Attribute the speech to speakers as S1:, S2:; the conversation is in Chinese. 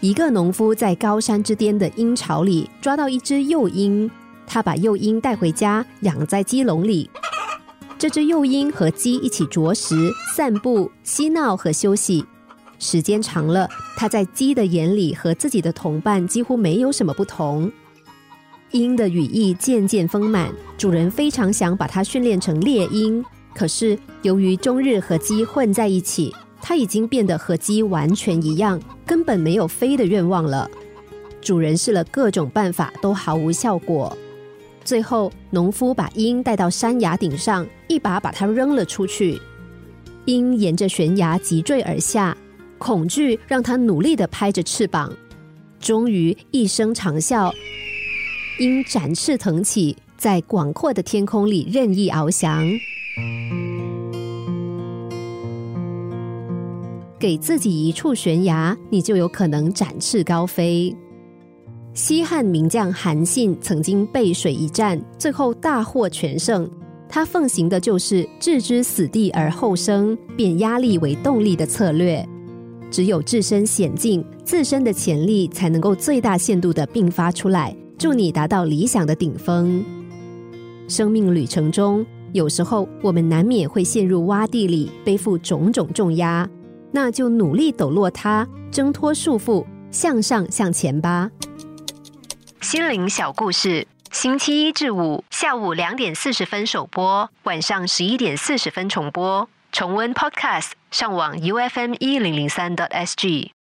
S1: 一个农夫在高山之巅的鹰巢里抓到一只幼鹰，他把幼鹰带回家养在鸡笼里。这只幼鹰和鸡一起啄食、散步、嬉闹和休息。时间长了，它在鸡的眼里和自己的同伴几乎没有什么不同。鹰的羽翼渐渐丰满，主人非常想把它训练成猎鹰。可是由于终日和鸡混在一起，它已经变得和鸡完全一样，根本没有飞的愿望了。主人试了各种办法，都毫无效果。最后，农夫把鹰带到山崖顶上，一把把它扔了出去。鹰沿着悬崖急坠而下，恐惧让它努力的拍着翅膀，终于一声长啸，鹰展翅腾起，在广阔的天空里任意翱翔。给自己一处悬崖，你就有可能展翅高飞。西汉名将韩信曾经背水一战，最后大获全胜。他奉行的就是置之死地而后生，变压力为动力的策略。只有置身险境，自身的潜力才能够最大限度的迸发出来，助你达到理想的顶峰。生命旅程中，有时候我们难免会陷入洼地里，背负种种重压，那就努力抖落它，挣脱束缚，向上向前吧。心灵小故事，星期一至五下午两点四十分首播，晚上十一点四十分重播。重温 Podcast，上网 U F M 一零零三 t S G。